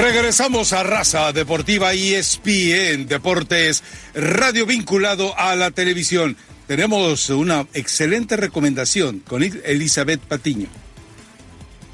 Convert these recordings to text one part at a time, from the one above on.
Regresamos a Raza Deportiva ESPN Deportes, radio vinculado a la televisión. Tenemos una excelente recomendación con Elizabeth Patiño.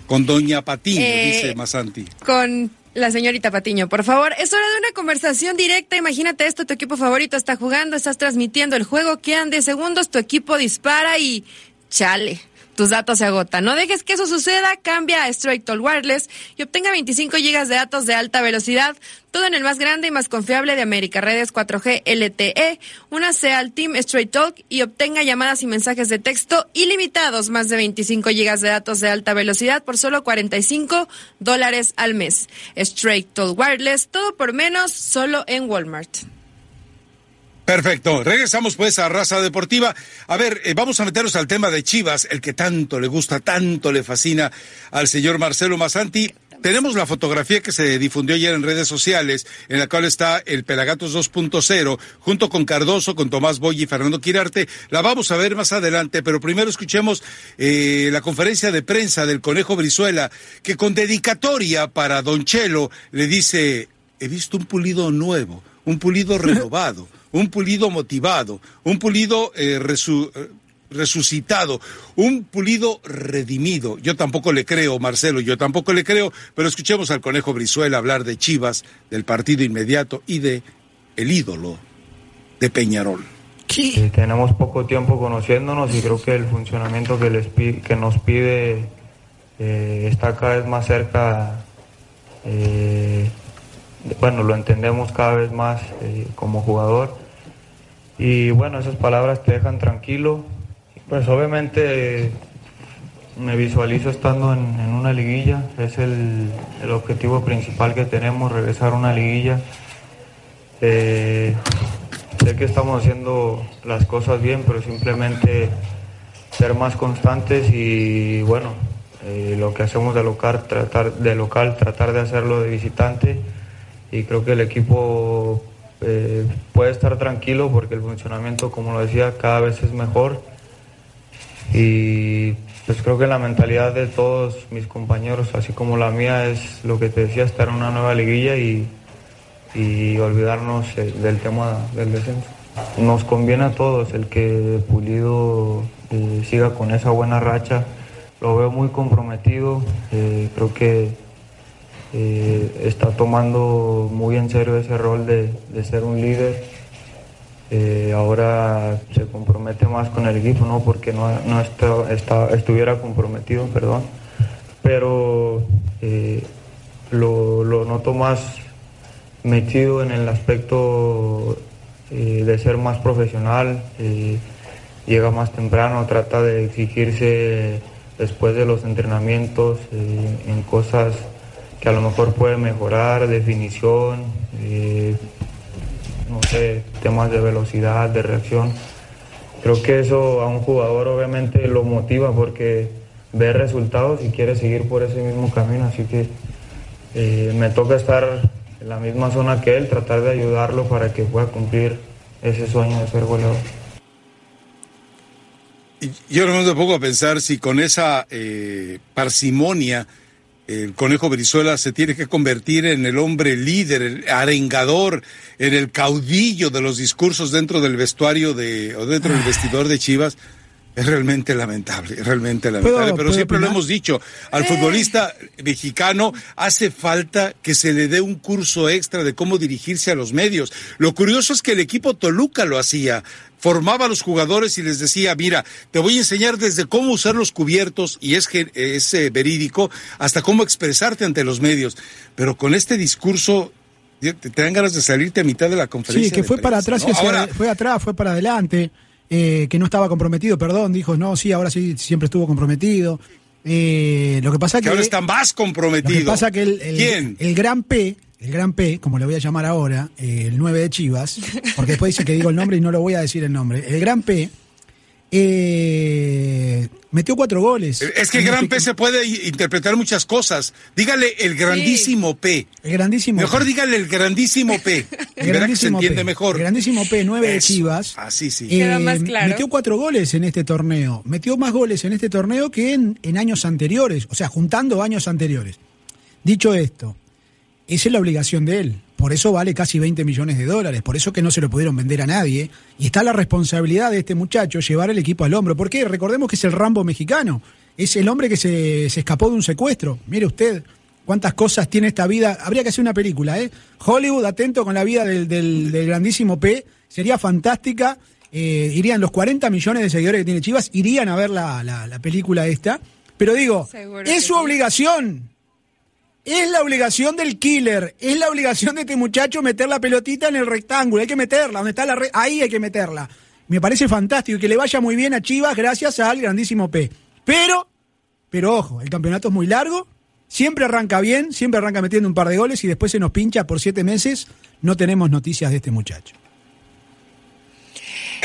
Con Doña Patiño, Eh, dice Masanti. Con la señorita Patiño, por favor. Es hora de una conversación directa. Imagínate esto, tu equipo favorito está jugando, estás transmitiendo el juego, quedan 10 segundos, tu equipo dispara y chale. Tus datos se agotan. No dejes que eso suceda. Cambia a Straight Talk Wireless y obtenga 25 gigas de datos de alta velocidad. Todo en el más grande y más confiable de América Redes 4G LTE. Únase al Team Straight Talk y obtenga llamadas y mensajes de texto ilimitados. Más de 25 gigas de datos de alta velocidad por solo 45 dólares al mes. Straight Talk Wireless. Todo por menos, solo en Walmart. Perfecto. Regresamos pues a Raza Deportiva. A ver, eh, vamos a meternos al tema de Chivas, el que tanto le gusta, tanto le fascina al señor Marcelo Masanti. Tenemos la fotografía que se difundió ayer en redes sociales, en la cual está el Pelagatos 2.0, junto con Cardoso, con Tomás Boy y Fernando Quirarte. La vamos a ver más adelante, pero primero escuchemos eh, la conferencia de prensa del Conejo Brizuela, que con dedicatoria para Don Chelo le dice, he visto un pulido nuevo, un pulido renovado, un pulido motivado, un pulido eh, resu- eh, resucitado, un pulido redimido. Yo tampoco le creo, Marcelo, yo tampoco le creo, pero escuchemos al conejo Brizuela hablar de Chivas, del partido inmediato y de el ídolo de Peñarol. Y tenemos poco tiempo conociéndonos y creo que el funcionamiento que, les pi- que nos pide eh, está cada vez más cerca. eh, bueno, lo entendemos cada vez más eh, como jugador. Y bueno, esas palabras te dejan tranquilo. Pues obviamente me visualizo estando en, en una liguilla. Es el, el objetivo principal que tenemos, regresar a una liguilla. Eh, sé que estamos haciendo las cosas bien, pero simplemente ser más constantes y bueno, eh, lo que hacemos de local, tratar de local, tratar de hacerlo de visitante y creo que el equipo eh, puede estar tranquilo porque el funcionamiento, como lo decía, cada vez es mejor y pues creo que la mentalidad de todos mis compañeros, así como la mía, es lo que te decía, estar en una nueva liguilla y, y olvidarnos eh, del tema del descenso. Nos conviene a todos el que Pulido eh, siga con esa buena racha. Lo veo muy comprometido, eh, creo que eh, está tomando muy en serio ese rol de, de ser un líder. Eh, ahora se compromete más con el equipo, no porque no, no está- está- estuviera comprometido, perdón, pero eh, lo, lo noto más metido en el aspecto de ser más profesional, llega más temprano, trata de exigirse después de los entrenamientos en cosas a lo mejor puede mejorar, definición, eh, no sé, temas de velocidad, de reacción. Creo que eso a un jugador obviamente lo motiva porque ve resultados y quiere seguir por ese mismo camino, así que eh, me toca estar en la misma zona que él, tratar de ayudarlo para que pueda cumplir ese sueño de ser goleador. Yo me pongo a pensar si con esa eh, parsimonia el conejo Brizuela se tiene que convertir en el hombre líder, el arengador, en el caudillo de los discursos dentro del vestuario de o dentro del vestidor de Chivas. Es realmente lamentable, es realmente lamentable. ¿Puedo- Pero siempre lo hemos dicho, al futbolista mexicano hace falta que se le dé un curso extra de cómo dirigirse a los medios. Lo curioso es que el equipo Toluca lo hacía. Formaba a los jugadores y les decía, mira, te voy a enseñar desde cómo usar los cubiertos, y es, que es eh, verídico, hasta cómo expresarte ante los medios. Pero con este discurso, te, te dan ganas de salirte a mitad de la conferencia. Sí, que fue para atrás y ¿no? Ahora, fue atrás, fue para adelante, eh, que no estaba comprometido, perdón, dijo, no, sí, ahora sí, siempre estuvo comprometido. Eh, lo que pasa que que... ahora está más comprometido. Lo que pasa que el, el- ¿Quién? el gran P, el gran P, como le voy a llamar ahora, eh, el 9 de Chivas, porque después dice que digo el nombre y no lo voy a decir el nombre. El gran P eh, metió cuatro goles. Es que En gran este- P se puede interpretar muchas cosas. Dígale el grandísimo P. El grandísimo Mejor P. dígale el grandísimo P. El que se grandísimo entiende P. mejor. El grandísimo P, 9 de. Chivas. Así sí. Eh, Queda más claro. Metió cuatro goles en este torneo. Metió más goles en este torneo que en, en años anteriores. O sea, juntando años anteriores. Dicho esto, esa es la obligación de él. Por eso vale casi 20 millones de dólares, por eso que no se lo pudieron vender a nadie. Y está la responsabilidad de este muchacho llevar el equipo al hombro. Porque recordemos que es el Rambo mexicano, es el hombre que se, se escapó de un secuestro. Mire usted cuántas cosas tiene esta vida. Habría que hacer una película, ¿eh? Hollywood, atento con la vida del, del, del grandísimo P, sería fantástica. Eh, irían los 40 millones de seguidores que tiene Chivas, irían a ver la, la, la película esta. Pero digo, Seguro es su sí. obligación. Es la obligación del killer, es la obligación de este muchacho meter la pelotita en el rectángulo, hay que meterla, donde está la red, ahí hay que meterla. Me parece fantástico y que le vaya muy bien a Chivas gracias al grandísimo P. Pero, pero ojo, el campeonato es muy largo, siempre arranca bien, siempre arranca metiendo un par de goles y después se nos pincha por siete meses, no tenemos noticias de este muchacho.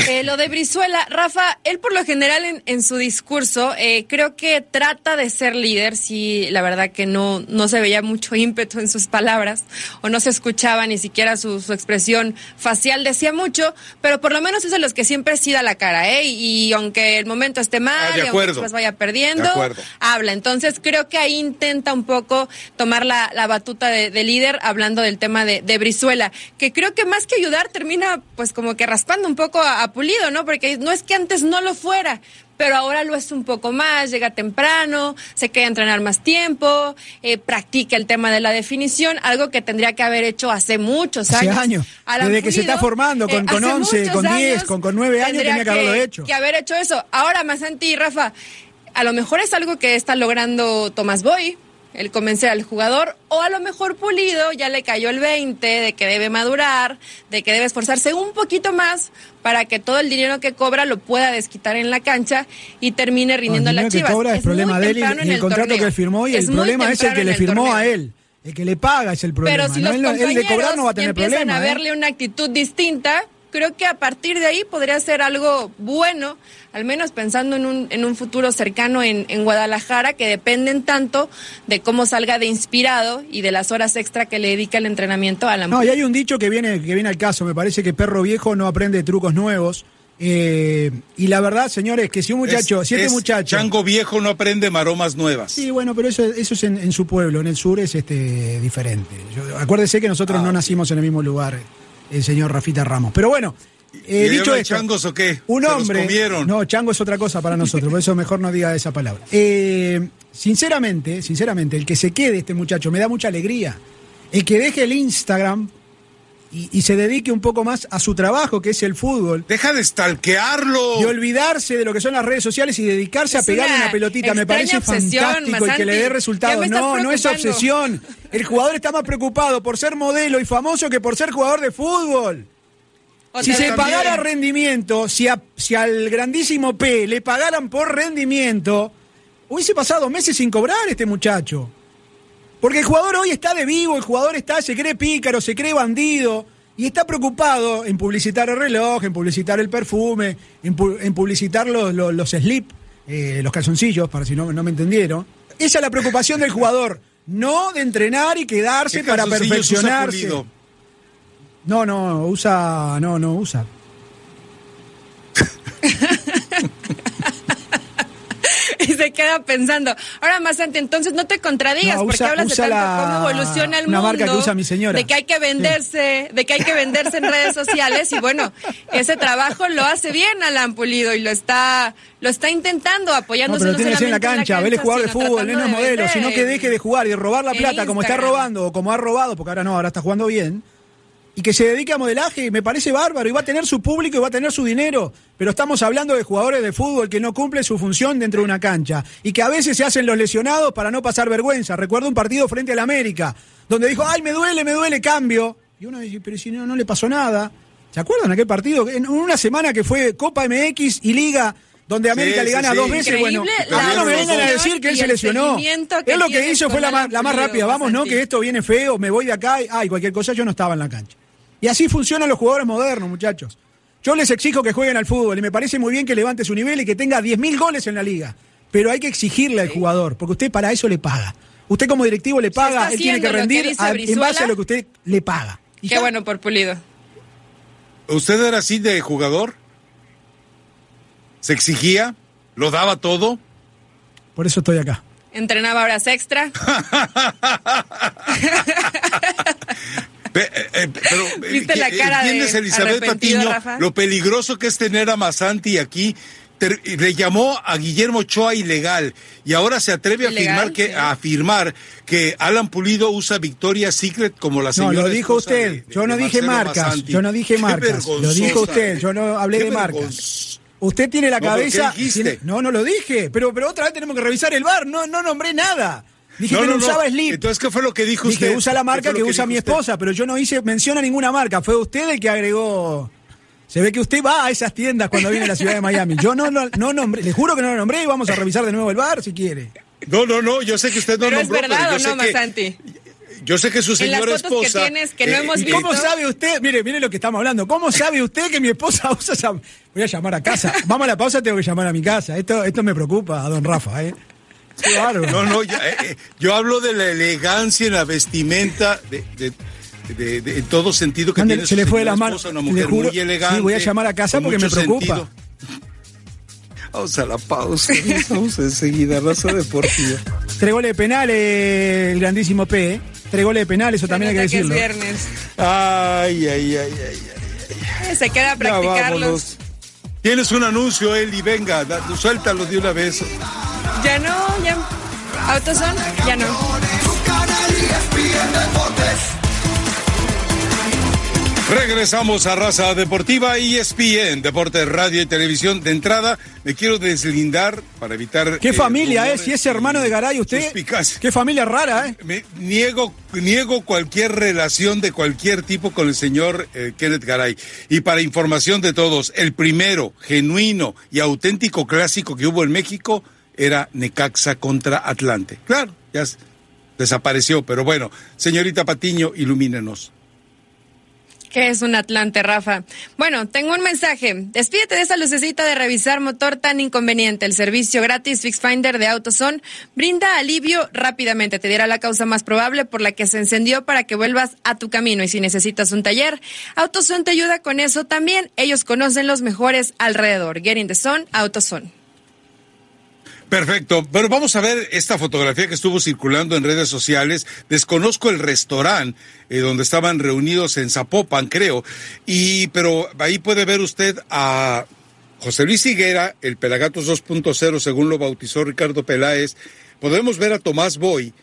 Eh, lo de Brizuela, Rafa, él por lo general en, en su discurso eh, creo que trata de ser líder, sí, la verdad que no, no se veía mucho ímpetu en sus palabras o no se escuchaba ni siquiera su, su expresión facial, decía mucho, pero por lo menos es de los que siempre sí da la cara, ¿eh? Y, y aunque el momento esté mal, Ah, de y aunque. Chivas vaya perdiendo, De habla. Entonces creo que ahí intenta un poco tomar la, la batuta de, de líder hablando del tema de, de Brizuela, que creo que más que ayudar termina pues como que raspando un poco a, a Pulido, ¿no? Porque no es que antes no lo fuera. Pero ahora lo es un poco más, llega temprano, se queda a entrenar más tiempo, eh, practica el tema de la definición, algo que tendría que haber hecho hace muchos Hace años. Alan desde que se está formando, con- con hace 11, muchos con 10, años con- con 9 años tenía que haberlo hecho. que haber hecho eso. Ahora, Masanti y Rafa, a lo mejor es algo que está logrando Tomás Boy, el convencer al jugador, o a lo mejor Pulido ya le cayó el 20 de que debe madurar, de que debe esforzarse un poquito más para que todo el dinero que cobra lo pueda desquitar en la cancha y termine rindiendo el a que Chivas. cobra es, muy problema de él y, y en el, contrato torneo. que firmó y Es el problema es el que le firmó torneo. a él. El que le paga es el problema. Pero si ¿no? los Él- él compañeros de cobrar no va a tener empiezan problema. a ¿eh? verle una actitud distinta, creo que a partir de ahí podría ser algo bueno, al menos pensando en un, en un futuro cercano en, en Guadalajara, que dependen tanto de cómo salga de inspirado y de las horas extra que le dedica el entrenamiento a la No, y hay un dicho que viene, que viene al caso. Me parece que perro viejo no aprende trucos nuevos. Eh, y la verdad, señores, que si un muchacho, Es- si este es muchacho. Chango viejo no aprende maromas nuevas. Sí, bueno, pero eso, eso es en, en su pueblo, en el sur es este diferente. Yo- acuérdese que nosotros Ah, no ok. nacimos en el mismo lugar, el señor Rafita Ramos. Pero bueno, eh, ¿Y dicho esto, changos o qué? un ¿Se los hombre. No, chango es otra cosa para nosotros, por eso mejor no diga esa palabra. Eh, sinceramente, sinceramente, el que se quede este muchacho me da mucha alegría. El que deje el Instagram y, y se dedique un poco más a su trabajo, que es el fútbol. Deja de stalkearlo. Y olvidarse de lo que son las redes sociales y dedicarse a pegarle una una pelotita. Me parece obsesión, fantástico y que le dé resultados. No, no es obsesión. El jugador está más preocupado por ser modelo y famoso que por ser jugador de fútbol. O Si se también. pagara rendimiento, si, a- si al grandísimo P le pagaran por rendimiento, hubiese pasado meses sin cobrar este muchacho. Porque el jugador hoy está de vivo, el jugador está, se cree pícaro, se cree bandido y está preocupado en publicitar el reloj, en publicitar el perfume, en, pu- en publicitar los, los, los slip, eh, los calzoncillos, para si no, no me entendieron. Esa es la preocupación del jugador, no de entrenar y quedarse ¿Qué para perfeccionarse. No, no, usa, no, no usa. y se queda pensando. Ahora, Masante, entonces no te contradigas No, porque hablas de tanto la- cómo evoluciona el una mundo. marca que usa mi señora. De que hay que venderse, de que hay que venderse en redes sociales y bueno, ese trabajo lo hace bien Alan Pulido y lo está lo está intentando No, apoyándose pero tiene que ser en la cancha, vele jugador de fútbol, no es modelo, sino que deje de jugar y de robar la plata como está robando o como ha robado, porque ahora no, ahora está jugando bien. Y que se dedique a modelaje, me parece bárbaro, y va a tener su público y va a tener su dinero. Pero estamos hablando de jugadores de fútbol que no cumplen su función dentro de una cancha. Y que a veces se hacen los lesionados para no pasar vergüenza. Recuerdo un partido frente al América, donde dijo, ay, me duele, me duele, cambio. Y uno dice, pero si no, no le pasó nada. ¿Se acuerdan aquel partido? En una semana que fue Copa MX y Liga, donde América Sí, le gana sí. dos veces, bueno, Increíble a mí no me vengan a decir que él se lesionó. Él lo que hizo fue la la más rápida. Vamos, no, que esto viene feo, me voy de acá. y- Ay, cualquier cosa, yo no estaba en la cancha. Y así funcionan los jugadores modernos, muchachos. Yo les exijo que jueguen al fútbol y me parece muy bien que levante su nivel y que tenga 10.000 goles en la liga. Pero hay que exigirle al jugador, porque usted para eso le paga. Usted como directivo le paga, él tiene que rendir a- en base a lo que usted le paga. Y Qué ya. bueno por Pulido. ¿Usted era así de jugador? ¿Se exigía? ¿Lo daba todo? Por eso estoy acá. Entrenaba horas extra. Eh, eh, pero, eh, ¿Viste la que- cara de ¿Entiendes, Elizabeth arrepentido, Patiño, Rafa? lo peligroso que es tener a Masanti aquí? Le llamó a Guillermo Ochoa ilegal y ahora se atreve a afirmar que Sí. a afirmar que Alan Pulido usa Victoria Secret como la No, señora lo dijo usted. de- de- yo no dije marcas. Masanti. Yo no dije marcas. Lo dijo usted. Yo no hablé Qué de marcas. Usted tiene la No, pero ¿qué cabeza. tiene- No, no lo dije. Pero, pero otra vez tenemos que revisar el bar. No, no nombré nada. Dije que no, usaba slip. Entonces, ¿qué fue lo que dijo Dije, usted? usa la ¿Qué marca que usa mi usted? esposa, pero yo no hice mención a ninguna marca. Fue usted el que agregó. Se ve que usted va a esas tiendas cuando viene a la ciudad de Miami. Yo no, no, no nombré, le juro que no lo nombré y vamos a revisar de nuevo el bar si quiere. No, no, no, yo sé que usted no Pero es nombró, verdad pero o yo no, sé que- Masanti. Yo sé que su En las señora fotos que esposa. tienes que no hemos eh, visto. ¿Cómo sabe usted? Mire, mire lo que estamos hablando. ¿Cómo sabe usted que mi esposa usa esa... Voy a llamar a casa. Vamos a la pausa, tengo que llamar a mi casa. Esto, esto me preocupa a don Rafa, ¿eh? Bárbaro. No, no, ya, eh, eh, yo hablo de la elegancia en la vestimenta, de, de, de- de- en todo sentido que Ande, tiene se le fue de las manos. una mujer juro- muy elegante. sí, voy a llamar a casa porque me preocupa. sentido. Vamos a la pausa, vamos enseguida, raza deportiva. Tres goles de penal, eh, el grandísimo P. ¿eh? Tres goles de penal, eso también hay que decirlo. es viernes. Ay, ay, ay, ay, ay. Se queda a practicarlos. vámonos. Tienes un anuncio, Eli, venga, da- suéltalo de una vez. Ya no, ya. Autoson, ya no. Regresamos a Raza Deportiva y ESPN, Deportes Radio y Televisión. De entrada, me quiero deslindar para evitar. Qué eh, familia, ¿eh? rumores Si es hermano de Garay, usted. Qué familia rara, ¿eh? Me niego, niego cualquier relación de cualquier tipo con el señor eh, Kenneth Garay. Y para información de todos, el primero genuino y auténtico clásico que hubo en México era Necaxa contra Atlante. Claro, ya desapareció, pero bueno, señorita Patiño, ilumínenos. ¿Qué es un Atlante, Rafa? Bueno, tengo un mensaje. Despídete de esa lucecita de revisar motor tan inconveniente. El servicio gratis Fix Finder de AutoZone brinda alivio rápidamente. Te dirá la causa más probable por la que se encendió para que vuelvas a tu camino. Y si necesitas un taller, AutoZone te ayuda con eso también. Ellos conocen los mejores alrededor. Get in the zone, AutoZone. Perfecto, pero vamos a ver esta fotografía que estuvo circulando en redes sociales. Desconozco el restaurante eh, donde estaban reunidos en Zapopan, creo, y pero ahí puede ver usted a José Luis Higuera, el Pelagatos 2.0, según lo bautizó Ricardo Peláez. Podemos ver a Tomás Boy,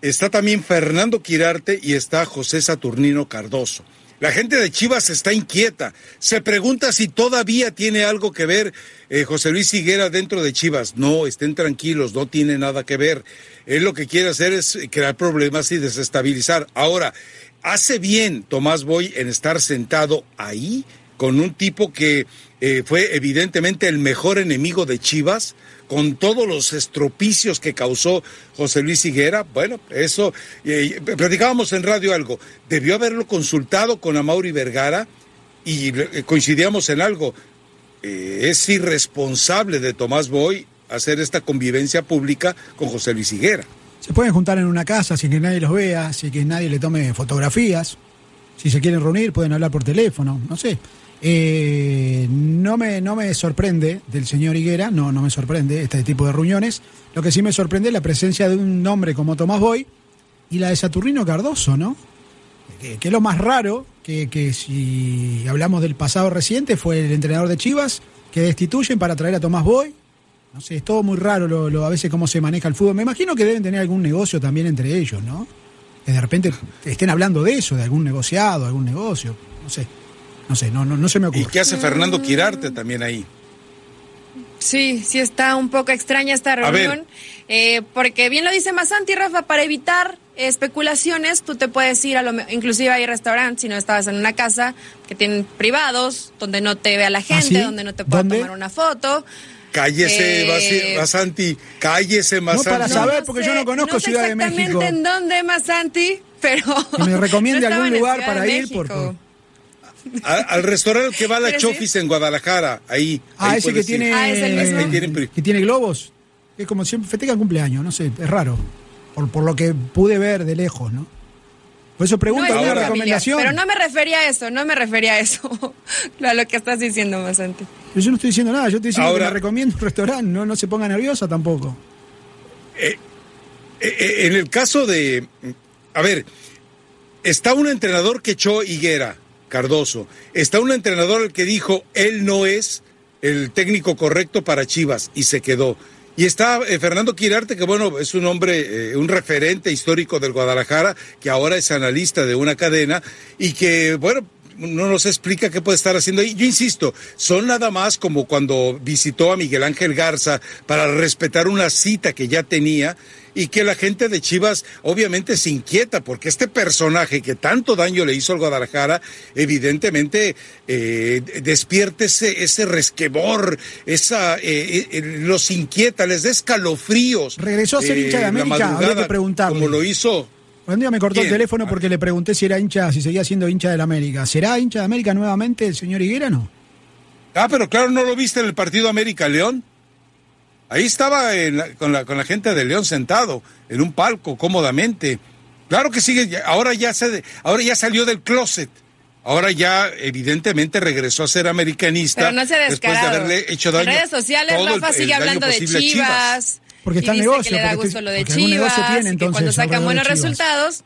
está también Fernando Quirarte y está José Saturnino Cardoso. La gente de Chivas está inquieta. Se pregunta si todavía tiene algo que ver eh, José Luis Higuera dentro de Chivas. No, estén tranquilos, no tiene nada que ver. Él lo que quiere hacer es crear problemas y desestabilizar. Ahora, hace bien Tomás Boy en estar sentado ahí con un tipo que eh, fue evidentemente el mejor enemigo de Chivas, con todos los estropicios que causó José Luis Higuera. Bueno, eso, platicábamos en radio algo, debió haberlo consultado con Amauri Vergara y eh, coincidíamos en algo. Eh, es irresponsable de Tomás Boy hacer esta convivencia pública con José Luis Higuera. Se pueden juntar en una casa sin que nadie los vea, sin que nadie le tome fotografías. Si se quieren reunir, pueden hablar por teléfono, no sé. Eh, no, me, no me sorprende del señor Higuera, no, no me sorprende este tipo de reuniones. Lo que sí me sorprende es la presencia de un hombre como Tomás Boy y la de Saturnino Cardoso, ¿no? Que, que es lo más raro, que, que si hablamos del pasado reciente, fue el entrenador de Chivas, que destituyen para traer a Tomás Boy. No sé, es todo muy raro lo, lo- a veces cómo se maneja el fútbol. Me imagino que deben tener algún negocio también entre ellos, ¿no? Que de repente estén hablando de eso, de algún negociado, algún negocio. No sé, no sé, no, no, no se me ¿Y ocurre. qué hace Fernando Quirarte también ahí? Sí, sí está un poco extraña esta reunión, eh, porque bien lo dice Masanti, Rafa, para evitar especulaciones, tú te puedes ir a lo, inclusive hay restaurantes, si no estabas en una casa, que tienen privados, donde no te vea la gente, ¿sí? donde no te pueda ¿Dónde? tomar una foto. Cállese, Eh, Basanti, cállese, para Masanti. saber, porque yo no conozco sé Ciudad de exactamente México. en dónde, Masanti, pero... Que me recomiende no algún lugar para ir, por favor. Al, al restaurante que va a la sí. Chofis en Guadalajara, ahí. Ah, ahí ese que tiene, Ah, es el mismo. Ahí tienen pri- que tiene globos. Es como siempre, festeja cumpleaños, no sé, es raro. Por, por lo que pude ver de lejos, ¿no? Por eso No pregunto es recomendación. pero no me refería a eso, no me refería a eso, a lo que estás diciendo, Masanti. Pero yo no estoy diciendo nada, yo estoy diciendo Ahora- que me recomiendo un restaurante, no, no se ponga nerviosa tampoco. Eh, eh, en el caso de. A ver, está un entrenador que echó Higuera, Cardoso. Está un entrenador el que dijo, él no es el técnico correcto para Chivas y se quedó. Y está eh, Fernando Quirarte, que bueno, es un hombre, eh, un referente histórico del Guadalajara, que ahora es analista de una cadena y que, bueno, no nos explica qué puede estar haciendo ahí. Yo insisto, son nada más como cuando visitó a Miguel Ángel Garza para respetar una cita que ya tenía y que la gente de Chivas obviamente se inquieta porque este personaje que tanto daño le hizo al Guadalajara, evidentemente eh, despierte ese, ese resquebor, esa, eh, eh, los inquieta, les da escalofríos. Regresó a ser hincha de América, habría que preguntarle. Como lo hizo. Un día me cortó el teléfono porque le pregunté si era hincha, si seguía siendo hincha del América. ¿Será hincha de América nuevamente el señor Higuera no? Ah, pero claro, ¿no lo viste en el partido América-León? Ahí estaba con, la, con la gente de León sentado en un palco cómodamente. Claro que sigue, ahora ya, se, ahora ya salió del closet. Ahora ya evidentemente regresó a ser americanista. Pero no se después de haberle hecho daño. En redes sociales Rafa sigue hablando de Chivas. Porque está y negocio. Que le da gusto lo de Chivas. Tiene, que cuando sacan buenos resultados.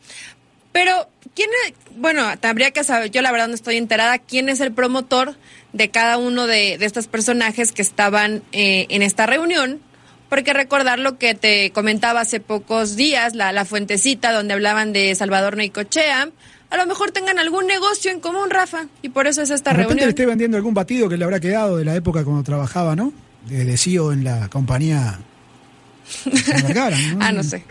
Pero, ¿quién es? Bueno, habría que saber, yo la verdad no estoy enterada, ¿quién es el promotor de cada uno de, de estos personajes que estaban eh, en esta reunión? Porque recordar lo que te comentaba hace pocos días, la, la fuentecita donde hablaban de Salvador Neicochea, a lo mejor tengan algún negocio en común, Rafa, y por eso es esta de reunión. le esté vendiendo algún batido que le habrá quedado de la época cuando trabajaba, ¿no? De CEO en la compañía. ah, no sé.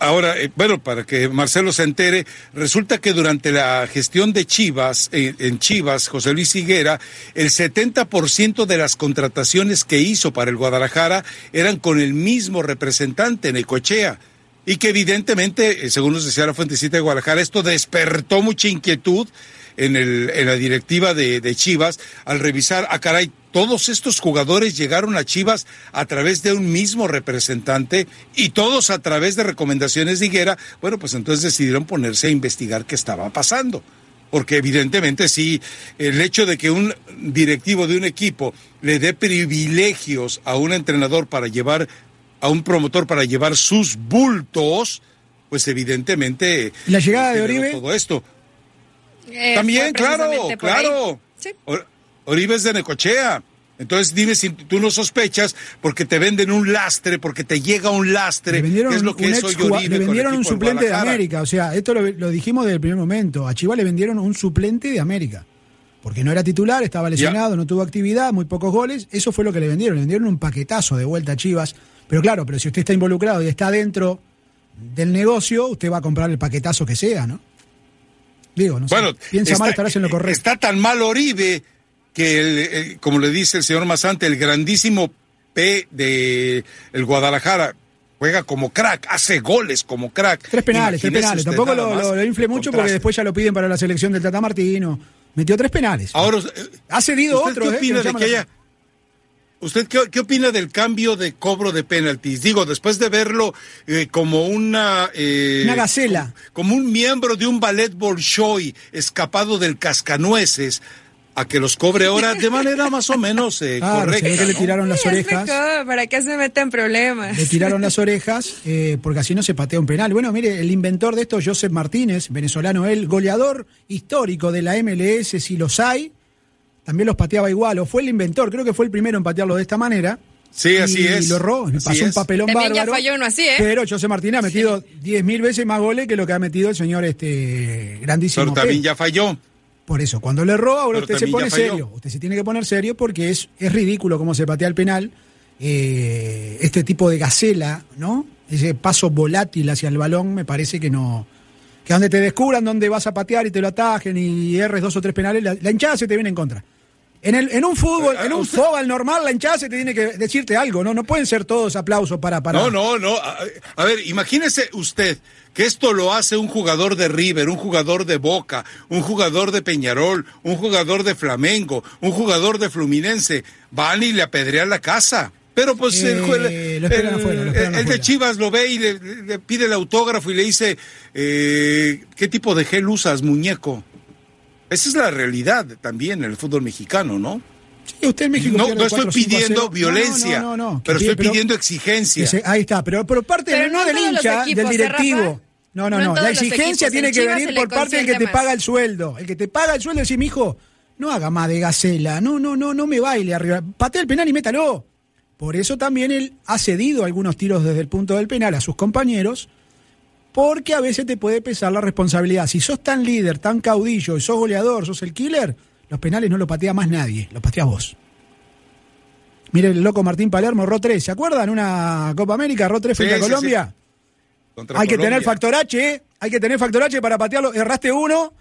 Ahora, eh, bueno, para que Marcelo se entere, resulta que durante la gestión de Chivas, eh, en Chivas, José Luis Higuera, el 70% de las contrataciones que hizo para el Guadalajara eran con el mismo representante, Necochea. Y que evidentemente, eh, según nos decía la Fuentecita de Guadalajara, esto despertó mucha inquietud en, el, en la directiva de, de Chivas al revisar, a ah, caray, todos estos jugadores llegaron a Chivas a través de un mismo representante y todos a través de recomendaciones de Higuera, bueno, pues entonces decidieron ponerse a investigar qué estaba pasando. Porque evidentemente sí, el hecho de que un directivo de un equipo le dé privilegios a un entrenador para llevar, a un promotor para llevar sus bultos, pues evidentemente... ¿La llegada de Oribe? Todo esto. Eh, También, claro, claro. ¿Sí? Oribe es de Necochea. Entonces dime si tú no sospechas porque te venden un lastre, porque te llega un lastre. Le vendieron es lo que un, es Oribe le vendieron un suplente de América. O sea, esto lo, dijimos desde el primer momento. A Chivas le vendieron un suplente de América. Porque no era titular, estaba lesionado, no tuvo actividad, muy pocos goles. Eso fue lo que le vendieron. Le vendieron un paquetazo de vuelta a Chivas. Pero claro, pero si usted está involucrado y está dentro del negocio, usted va a comprar el paquetazo que sea, ¿no? Digo, no bueno, Piensa mal, estarás en lo correcto. Está tan mal Oribe que, como le dice el señor Masante, el grandísimo P de el Guadalajara juega como crack, hace goles como crack. Tres penales, tres penales. Tampoco lo, lo, infle mucho porque después ya lo piden para la selección del Tata Martino. Metió tres penales. Ahora, ha cedido otro. ¿Qué opina de que haya... ¿Usted qué, opina del cambio de cobro de penaltis? Digo, después de verlo eh, como una... Eh, una gacela. Como, como, un miembro de un ballet Bolshoi escapado del cascanueces, a que los cobre ahora de manera más o menos eh, correcta. que le tiraron las orejas. ¿Para qué se meten problemas? Le tiraron las orejas eh, porque así no se patea un penal. Bueno, mire, el inventor de esto, Joseph Martínez, venezolano él, goleador histórico de la MLS, si los hay, también los pateaba igual, o fue el inventor, creo que fue el primero en patearlo de esta manera. Sí, así es. Y lo erró, pasó un papelón También bárbaro. Ya falló uno así, ¿eh? Pero José Martínez ha metido diez mil veces más goles que lo que ha metido el señor este grandísimo. Pero también ya falló. Por eso, cuando le erró, ahora usted se pone serio. Usted se tiene que poner serio porque es, es ridículo cómo se patea el penal. Eh, este tipo de gacela, ¿no? Ese paso volátil hacia el balón, me parece que no. Que donde te descubran dónde vas a patear y te lo atajen y erres dos o tres penales, la, la hinchada se te viene en contra. En, el, en un fútbol, en un fútbol normal, la hinchada se te tiene que decirte algo, ¿no? No pueden ser todos aplausos para... para... No, no, no. A, ver, imagínese usted que esto lo hace un jugador de River, un jugador de Boca, un jugador de Peñarol, un jugador de Flamengo, un jugador de Fluminense. Van y le apedrean la casa. Pero pues el, eh, el, de Chivas lo ve y le, pide el autógrafo y le dice, eh, ¿qué tipo de gel usas, muñeco? Esa es la realidad también en el fútbol mexicano, ¿no? Sí, usted en México no, no estoy pidiendo violencia, pero estoy pidiendo exigencia. ahí está, pero, pero parte no del hincha, del directivo. No, no, no. La exigencia equipos. tiene En que venir por parte del que te más. paga el sueldo. El que te paga el sueldo dice, mi hijo, no haga más de gacela, no, no, no, no me baile arriba. Patea el penal y métalo. Por eso también él ha cedido algunos tiros desde el punto del penal a sus compañeros, porque a veces te puede pesar la responsabilidad. Si sos tan líder, tan caudillo, y sos goleador, sos el killer, los penales no lo patea más nadie, los pateas vos. Mire el loco Martín Palermo, erró 3, ¿se acuerdan? Una Copa América, erró 3 frente Sí, a Colombia. Hay que tener factor H, ¿eh? hay que tener factor H para patearlo. Erraste uno,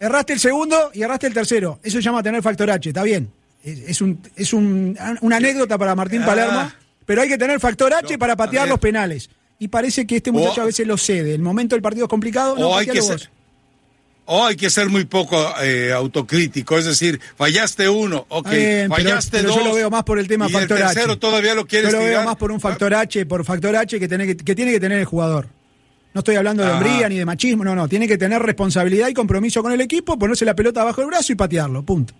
erraste el segundo y erraste el tercero. Eso se llama tener factor H, está bien. Es, es un, es un- una anécdota para Martín Ah. Palermo, pero hay que tener factor H No, para patear los penales. Y parece que este muchacho O- a veces lo cede. El momento del partido es complicado, no, o hay que ser, o hay que ser muy poco eh, autocrítico, es decir, fallaste uno, ok, bien, fallaste pero dos. yo lo veo más por el tema y factor el tercero H. todavía lo Yo quieres lo veo tirar. más por un factor H, por factor H que tiene que, que tiene que tener el jugador. No estoy hablando de Ajá. hombría ni de machismo, no, no. Tiene que tener responsabilidad y compromiso con el equipo, ponerse la pelota bajo el brazo y patearlo, punto.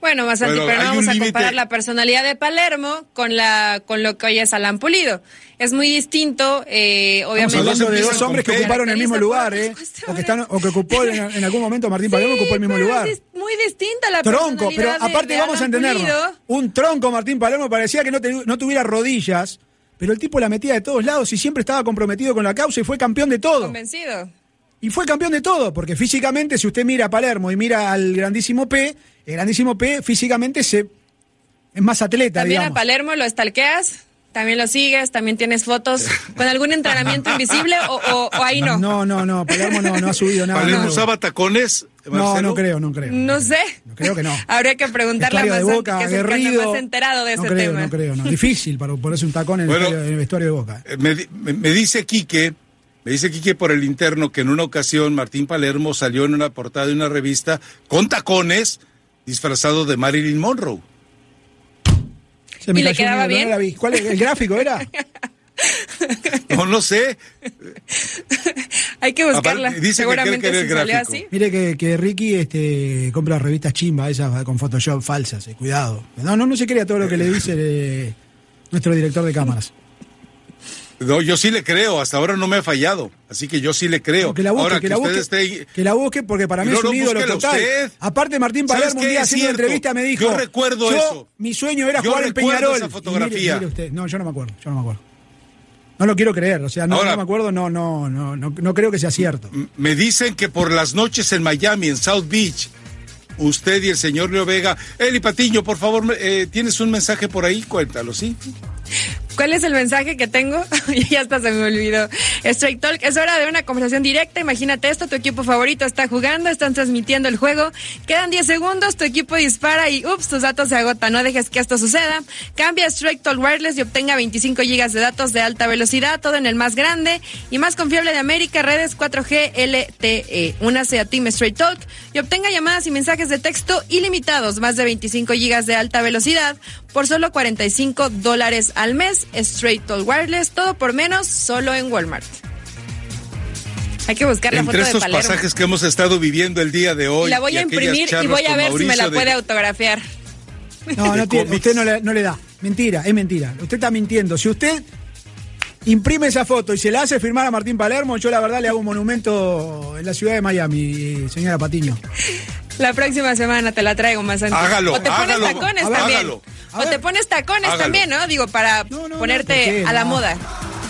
Bueno, Masanti, Pero pero no vamos a comparar la personalidad de Palermo con la con lo que hoy es Alan Pulido. Es muy distinto, eh, Estamos obviamente. hablando de dos hombres que ocuparon el mismo lugar, ¿eh? O que, están, o que ocupó en, en algún momento Martín Palermo ocupó el mismo pero lugar. Es muy distinta la Tronco, pero de- aparte de vamos a entenderlo. Pulido. Un tronco Martín Palermo parecía que no, te- no tuviera rodillas, pero el tipo la metía de todos lados y siempre estaba comprometido con la causa y fue campeón de todo. Convencido. Y fue campeón de todo, porque físicamente, si usted mira a Palermo y mira al grandísimo P, el grandísimo P físicamente se es más atleta, También a. Palermo lo estalqueas, también lo sigues, también tienes fotos con algún entrenamiento invisible o, o- o ahí no. No, no, no, Palermo no, no ha subido nada. ¿Palermo nuevo. usaba tacones? No, Marcelo? no creo, no creo. No sé. No, creo que no. Habría que preguntarle a de Masanti, Boca, que es el más enterado de no ese creo, tema. No creo, no. Difícil para ponerse un tacón en el, Bueno. vestuario, en el vestuario de Boca. Eh, me- me dice Quique, me dice Quique por el interno que en una ocasión Martín Palermo salió en una portada de una revista con tacones disfrazado de Marilyn Monroe. Se me ¿Y le un quedaba bien? no la vi. ¿Cuál es? ¿El gráfico era? No, no sé. Hay que buscarla. Aparte, dice que Seguramente si que el salió gráfico. así. Mire que, que Ricky este, compra revistas chimba, esas con Photoshop falsas, eh, cuidado. No, no, no se crea todo lo que le dice eh, nuestro director de cámaras. No, yo sí le creo, hasta ahora no me ha fallado, así que yo sí le creo. Que la busque, ahora que, la busque, esté- que la busque porque para mí No, es un no, ídolo total. usted. Aparte Martín ¿Sabes Palermo un día haciendo una entrevista me dijo, Yo recuerdo "Yo, eso. Mi sueño era Yo jugar en Peñarol. esa Y fotografía. mire- mire usted. No, yo no me acuerdo, yo no me acuerdo. No lo quiero creer, o sea, no, Ahora- no me acuerdo, no, no, no, no, no creo que sea cierto. Me dicen que por las noches en Miami, en South Beach, usted y el señor Leo Vega. Eli Patiño, por favor, eh, ¿tienes un mensaje por ahí? Cuéntalo, ¿sí? ¿Cuál es el mensaje que tengo? ya hasta se me olvidó. Straight Talk, es hora de una conversación directa. Imagínate esto, tu equipo favorito está jugando, están transmitiendo el juego. Quedan 10 segundos, tu equipo dispara y ups, tus datos se agotan. No dejes que esto suceda. Cambia Straight Talk Wireless y obtenga 25 gigas de datos de alta velocidad, todo en el más grande y más confiable de América, redes 4G LTE. Únase a Team Straight Talk y obtenga llamadas y mensajes de texto ilimitados, más de 25 gigas de alta velocidad por solo 45 dólares al mes. Straight Talk Wireless, todo por menos, solo en Walmart. Hay que buscar la Entre foto de estos Palermo. pasajes que hemos estado viviendo el día de hoy. la voy a imprimir y voy a ver si me la de- puede autografiar. No, de no tiene, usted no le, no le da. Mentira, es mentira. Usted está mintiendo. Si usted imprime esa foto y se la hace firmar a Martín Palermo, yo la verdad le hago un monumento en la ciudad de Miami, señora Patiño. La próxima semana te la traigo más antes. Hágalo, O te pones hágalo. tacones también. hágalo. O te pones tacones Hágalo. también, ¿no? Digo, para No, no, no, ponerte a la moda.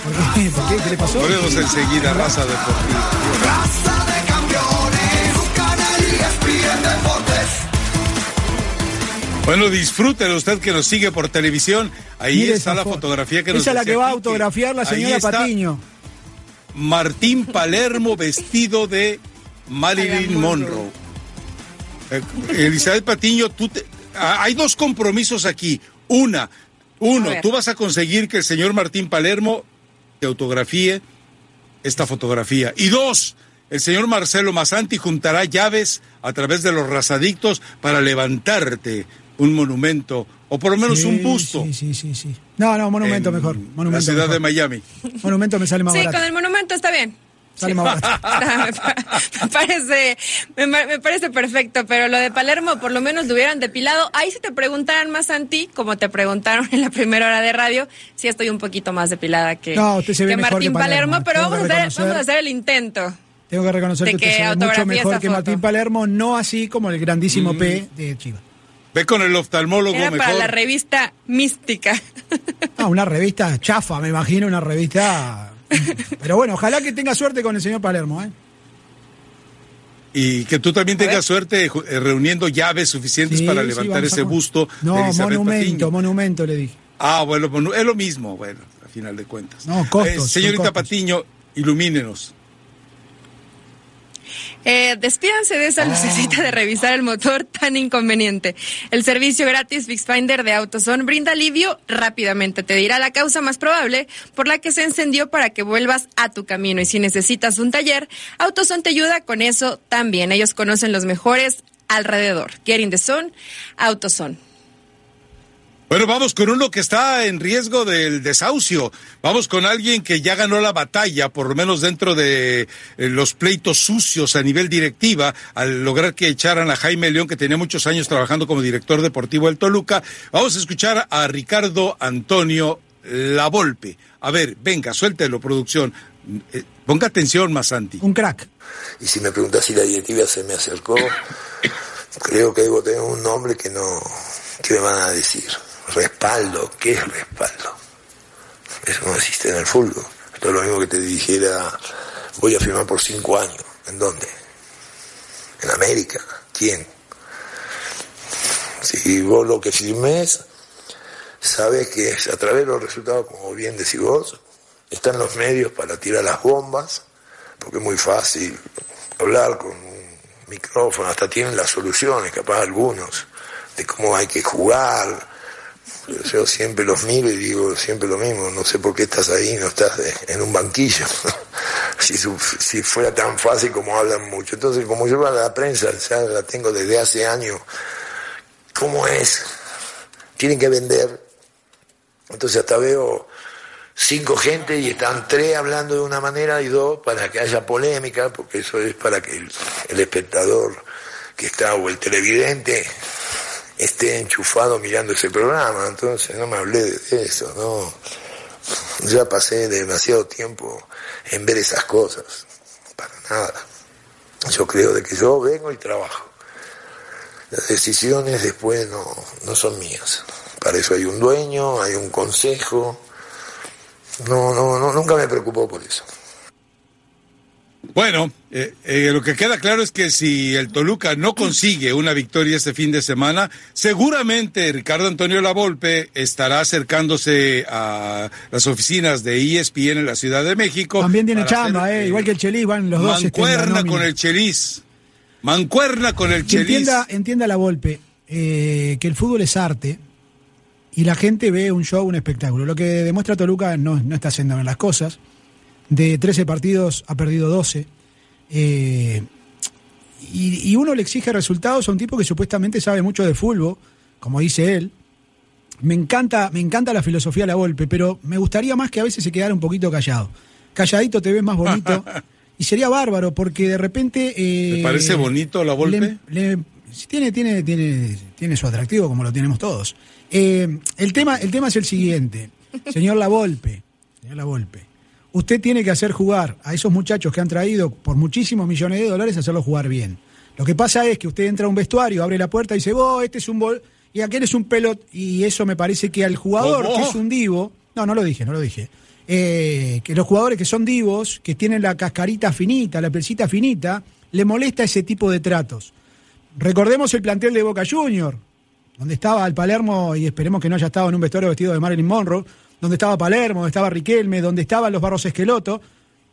¿Por qué? ¿Por qué? ¿Qué le pasó? Volvemos enseguida, raza deportiva. Raza de campeones, un canal ESPN Deportes. Bueno, disfrútelo usted que nos sigue por televisión. Ahí Mire está la foto. fotografía que nos Esa es la que va a autografiar la Ahí señora está Patiño. Martín Palermo vestido de Marilyn Monroe. Eh, Elizabeth Patiño, tú te- hay dos compromisos aquí. Una, uno, tú vas a conseguir que el señor Martín Palermo te autografíe esta fotografía. Y dos, el señor Marcelo Masanti juntará llaves a través de los razadictos para levantarte un monumento o por lo menos Sí, un busto. Sí, sí, sí, sí. No, no, monumento en mejor. Monumento la ciudad mejor. de Miami. Monumento me sale más Sí, barato. con el monumento está bien. Sale más barato. me, pa- me parece, me, parece perfecto, pero lo de Palermo por lo menos lo hubieran depilado. Ahí si te preguntaran más a ti, como te preguntaron en la primera hora de radio, sí estoy un poquito más depilada que, No, que Martín que Palermo, Palermo, pero vamos a, hacer, vamos a hacer el intento. Tengo que reconocer que usted se ve mucho mejor que foto. Martín Palermo, no así como el grandísimo Mm. P de Chivas. Ve con el oftalmólogo Era mejor. para la revista Mística. Ah, una revista chafa, me imagino, una revista. Pero bueno, ojalá que tenga suerte con el señor Palermo, ¿eh? Y que tú también tengas suerte eh, reuniendo llaves suficientes Sí, para levantar ese busto No, de monumento, Patiño. monumento, le dije. Ah, bueno, es lo mismo, bueno, a final de cuentas. No, costos, son señorita costos. Patiño, ilumínenos. Eh, despídanse de esa lucecita de revisar el motor tan inconveniente. El servicio gratis FixFinder de AutoZone brinda alivio rápidamente. Te dirá la causa más probable por la que se encendió para que vuelvas a tu camino. Y si necesitas un taller, AutoZone te ayuda con eso también. Ellos conocen los mejores alrededor. Get in the zone, AutoZone. Bueno, vamos con uno que está en riesgo del desahucio. Vamos con alguien que ya ganó la batalla, por lo menos dentro de eh, los pleitos sucios a nivel directiva, al lograr que echaran a Jaime León, que tenía muchos años trabajando como director deportivo del Toluca. Vamos a escuchar a Ricardo Antonio Lavolpe. A ver, venga, suéltelo, producción. Eh, ponga atención, Masanti. Un crack. Y si me preguntas si la directiva se me acercó, creo que debo tener un nombre que no, que me van a decir. Respaldo, ¿qué es respaldo? Eso no existe en el fútbol. Esto es lo mismo que te dijera, voy a firmar por cinco años. ¿En dónde? En América. ¿Quién? Si vos lo que firmes, sabes que a través de los resultados, como bien decís vos, están los medios para tirar las bombas, porque es muy fácil hablar con un micrófono, hasta tienen las soluciones, capaz algunos, de cómo hay que jugar. Yo siempre los miro y digo siempre lo mismo, no sé por qué estás ahí, no estás en un banquillo. si, si fuera tan fácil como hablan mucho. Entonces, como yo a la prensa ya la tengo desde hace años, ¿cómo es? Tienen que vender. Entonces hasta veo cinco gente y están tres hablando de una manera y dos para que haya polémica, porque eso es para que el espectador que está o el televidente esté enchufado mirando ese programa. Entonces no me hablé de eso, no. Ya pasé demasiado tiempo en ver esas cosas. Para nada. Yo creo de que yo vengo y trabajo. Las decisiones después no, no son mías. Para eso hay un dueño, hay un consejo. No, no, no, nunca me preocupó por eso. Bueno, eh, eh, lo que queda claro es que si el Toluca no consigue una victoria este fin de semana, seguramente Ricardo Antonio Lavolpe estará acercándose a las oficinas de ESPN en la Ciudad de México. También tiene chamba, hacer, eh, igual que el Chelis, van los dos. este, en la Mancuerna con el Chelis. Mancuerna con el Chelis. entienda, entienda la golpe que el fútbol es arte y la gente ve un show, un espectáculo. Lo que demuestra Toluca no, no está haciendo bien las cosas. De 13 partidos ha perdido 12. Eh, y, y uno le exige resultados a un tipo que supuestamente sabe mucho de fútbol, como dice él. Me encanta, me encanta la filosofía de la golpe, pero me gustaría más que a veces se quedara un poquito callado. Calladito te ves más bonito. y sería bárbaro, porque de repente. eh, ¿Te parece bonito la Volpe? le- le- sí, tiene, tiene, tiene, tiene su atractivo, como lo tenemos todos. Eh, el, tema, el tema es el siguiente. Señor La Volpe, señor La Volpe, usted tiene que hacer jugar a esos muchachos que han traído por muchísimos millones de dólares, hacerlos jugar bien. Lo que pasa es que usted entra a un vestuario, abre la puerta y dice, vos, este es un bol y aquel es un pelot, y eso me parece que al jugador ¿Cómo? que es un divo, no, no lo dije, no lo dije. Eh, que los jugadores que son divos, que tienen la cascarita finita, la pelcita finita, le molesta ese tipo de tratos. Recordemos el plantel de Boca Junior, donde estaba el Palermo, y esperemos que no haya estado en un vestuario vestido de Marilyn Monroe, donde estaba Palermo, donde estaba Riquelme, donde estaban los Barros Esqueloto.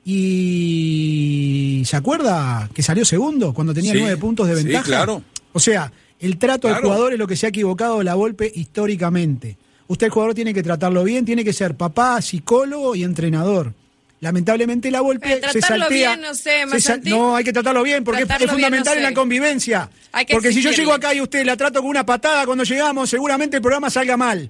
Y ¿se acuerda que salió segundo cuando tenía Sí, nueve puntos de sí, ventaja? claro. O sea, el trato al Claro. jugador es lo que se ha equivocado la golpe históricamente. Usted el jugador tiene que tratarlo bien, tiene que ser papá, psicólogo y entrenador. Lamentablemente la golpe Pero se tratarlo saltea. bien, no sé, se sal- no, hay que tratarlo bien porque es- Tratarlo es bien, fundamental en la convivencia. Hay que porque si yo llego acá y usted la trato con una patada cuando llegamos, seguramente el programa salga mal.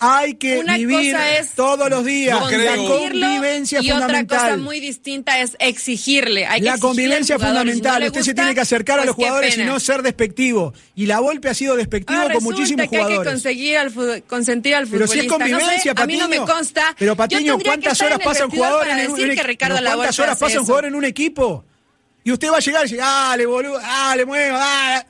Hay que Una vivir cosa es todos los días. No la convivencia y otra cosa muy distinta es exigirle. Hay que La convivencia es si no fundamental. Usted se tiene que acercar a pues los jugadores y no ser despectivo. Y la golpe ha sido despectivo Ahora con muchísimos que hay que jugadores. conseguir al fu- consentir al Pero si futbolista. es convivencia, no sé, a mí no me Patiño. consta. Pero Patiño, que ¿cuántas horas pasa un jugador en un, decir un que equi- Ricardo pero ¿Cuántas horas pasa un jugador en un equipo? Y usted va a llegar y decir, ah, le boludo, ah, le muevo, ah.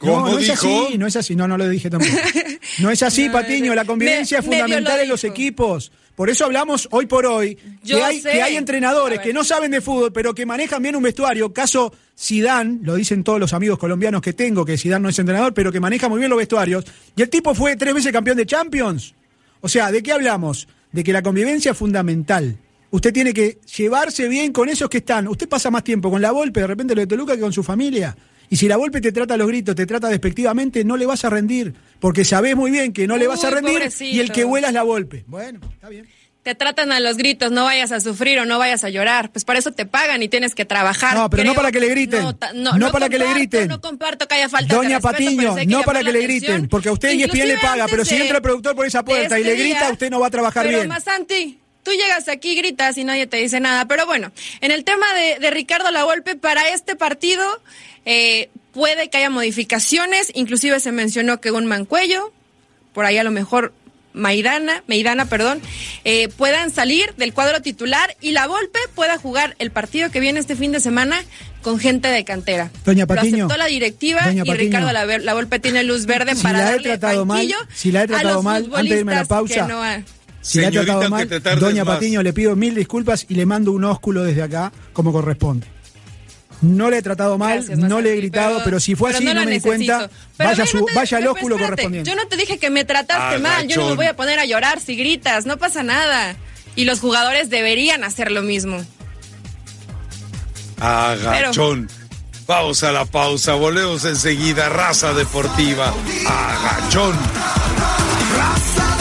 No. ¿Cómo no, no es así, no es así, no, no lo dije tampoco. No es así, No, Patiño, la convivencia me- es fundamental lo en los equipos. Por eso hablamos hoy por hoy Yo que hay, sé. que hay entrenadores que no saben de fútbol, pero que manejan bien un vestuario. Caso Sidán, lo dicen todos los amigos colombianos que tengo, que Sidán no es entrenador, pero que maneja muy bien los vestuarios. Y el tipo fue tres veces campeón de Champions. O sea, ¿de qué hablamos? De que la convivencia es fundamental. Usted tiene que llevarse bien con esos que están. Usted pasa más tiempo con la Volpe, de repente lo de Toluca, que con su familia. Y si la Volpe te trata a los gritos, te trata despectivamente, no le vas a rendir. Porque sabés muy bien que no le vas a rendir pobrecito. y el que vuela es la Volpe. Bueno, está bien. Te tratan a los gritos, no vayas a sufrir o no vayas a llorar. Pues para eso te pagan y tienes que trabajar. No, pero no para que le griten. No, ta- No para que le griten. No comparto que haya falta Doña de respeto, Patiño, no para que le atención. griten, porque a usted ESPN le paga, pero si entra el productor por esa puerta y le grita, día, usted no va a trabajar pero bien. Más Santi, tú llegas aquí, gritas y nadie te dice nada. Pero bueno, en el tema de, de Ricardo Lavolpe, para este partido eh, puede que haya modificaciones, inclusive se mencionó que un Mancuello, por ahí a lo mejor Maidana, Meidana, perdón, eh, puedan salir del cuadro titular y la Volpe pueda jugar el partido que viene este fin de semana con gente de cantera. Doña Lo Patiño, aceptó la directiva Doña y Patiño. Ricardo la, la Volpe tiene luz verde Si para la he darle tratado mal, banquillo si la he tratado mal, antes de irme a la pausa, que no ha- Si la he tratado mal, Doña más. Patiño, le pido mil disculpas y le mando un ósculo desde acá, como corresponde. No le he tratado mal, Gracias, no le he gritado, pero, si fue pero así, no, me di cuenta, Pero vaya, su, no te- vaya al espérate, correspondiente. Yo no te dije que me trataste Agachón. mal, yo no me voy a poner a llorar si gritas, no pasa nada. Y los jugadores deberían hacer lo mismo. Agachón. Vamos a la pausa, volvemos enseguida. Raza deportiva. Agachón. Raza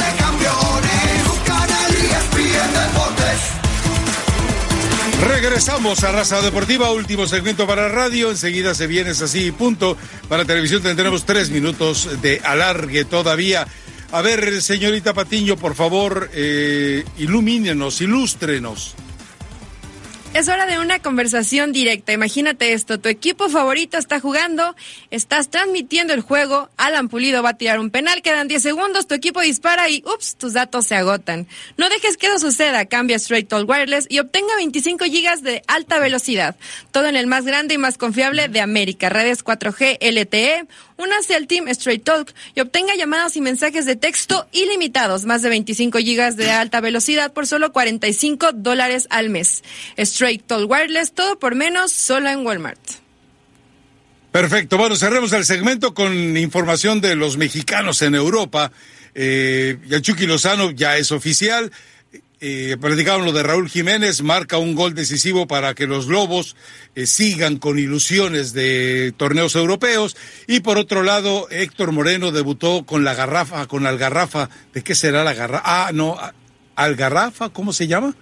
Regresamos a Raza Deportiva, último segmento para radio. Enseguida se viene es así, punto. Para televisión tendremos tres minutos de alargue todavía. A ver, señorita Patiño, por favor, eh, ilumínenos, ilústrenos. Es hora de una conversación directa. Imagínate esto, tu equipo favorito está jugando, estás transmitiendo el juego, Alan Pulido va a tirar un penal, quedan 10 segundos, tu equipo dispara y ups, tus datos se agotan. No dejes que eso suceda, cambia Straight Talk Wireless y obtenga 25 gigas de alta velocidad. Todo en el más grande y más confiable de América, redes 4G LTE. Únase al Team Straight Talk y obtenga llamadas y mensajes de texto ilimitados, más de 25 gigas de alta velocidad por solo 45 dólares al mes. Straight Talk Wireless, todo por menos, solo en Walmart. Perfecto, bueno, cerremos el segmento con información de los mexicanos en Europa. Eh, y el Chucky Lozano ya es oficial. Eh, platicábamos lo de Raúl Jiménez, marca un gol decisivo para que los Lobos eh, sigan con ilusiones de torneos europeos. Y por otro lado, Héctor Moreno debutó con la garrafa, con Algarrafa. ¿De qué será la garrafa? Ah, no, Algarrafa, ¿cómo se llama?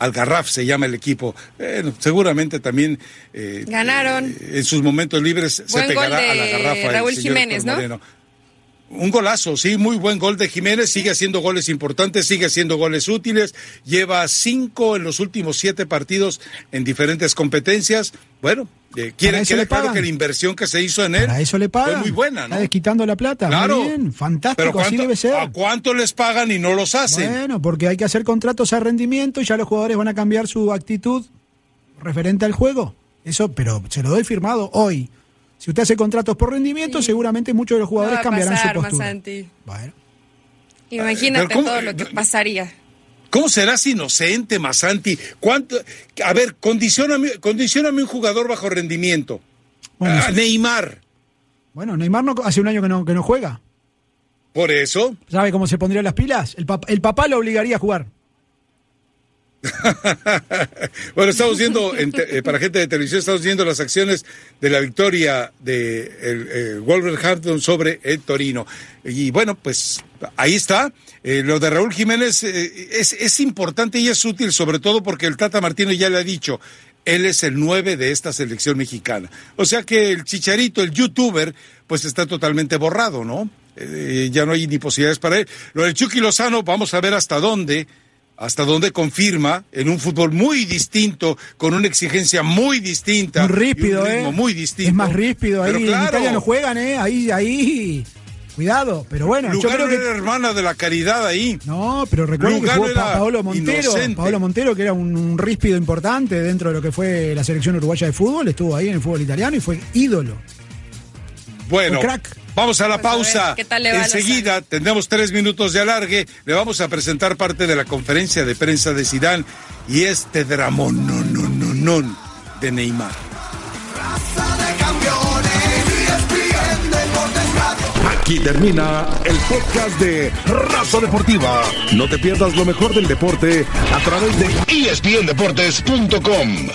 Algarraf se llama el equipo. Seguramente también eh, Ganaron. eh, en sus momentos libres se pegará gol a la garrafa. Raúl Jiménez, ¿no? Moreno. Un golazo, sí, muy buen gol de Jiménez, sigue haciendo goles importantes, sigue haciendo goles útiles, lleva cinco en los últimos siete partidos en diferentes competencias. Bueno, eh, quiere, eso queda le claro que la inversión que se hizo en él Para eso le pagan. fue muy buena, ¿no? Está desquitando la plata. Claro. Muy bien, fantástico, Pero así ¿cuánto- debe ser. ¿a cuánto les pagan y no los hacen? Bueno, porque hay que hacer contratos a rendimiento y ya los jugadores van a cambiar su actitud referente al juego. Eso, pero se lo doy firmado hoy. Si usted hace contratos por rendimiento, seguramente muchos de los No va jugadores a cambiarán pasar, su postura. Masanti. Bueno, Imagínate Pero ¿cómo- todo lo que pasaría. ¿Cómo serás inocente, Masanti? ¿Cuánto? A ver, condicioname, condicioname un jugador bajo rendimiento. Bueno, Ah. Neymar. bueno, Neymar no, hace un año que no, que no juega. Por eso. ¿Sabe cómo se pondría las pilas? El, pap- el papá lo obligaría a jugar. bueno, estamos viendo, eh, para gente de televisión, estamos viendo las acciones de la victoria de el, eh, Wolverhampton sobre el Torino. Y bueno, pues ahí está. Eh, lo de Raúl Jiménez eh, es, es importante y es útil, sobre todo porque el Tata Martino ya le ha dicho, él es el 9 de esta selección mexicana. O sea que el chicharito, el youtuber, pues está totalmente borrado, ¿no? ya no hay ni posibilidades para él. Lo del Chucky Lozano, vamos a ver hasta dónde, hasta dónde confirma en un fútbol muy distinto, con una exigencia muy distinta. Muy rípido, un ritmo ¿eh? muy distinto. Es más rípido. Ahí Pero en claro, Italia no juegan, ¿eh? Ahí, ahí. Cuidado. Pero bueno, yo Lugano creo que. era hermana de la caridad ahí. No, pero recuerden que Lugano jugó Pa- era Paolo Montero. inocente. Paolo Montero, que era un, un ríspido importante dentro de lo que fue la selección uruguaya de fútbol, estuvo ahí en el fútbol italiano y fue ídolo. Bueno, vamos a la Pues a ver, pausa. ¿qué tal le va a Enseguida tendremos tres minutos de alargue. Le vamos a presentar parte de la conferencia de prensa de Sidán y este dramón no, no, no, no, de Neymar. de campeones, ESPN Deportes Radio. Aquí termina el podcast de Raza Deportiva. No te pierdas lo mejor del deporte a través de ESPNDeportes.com.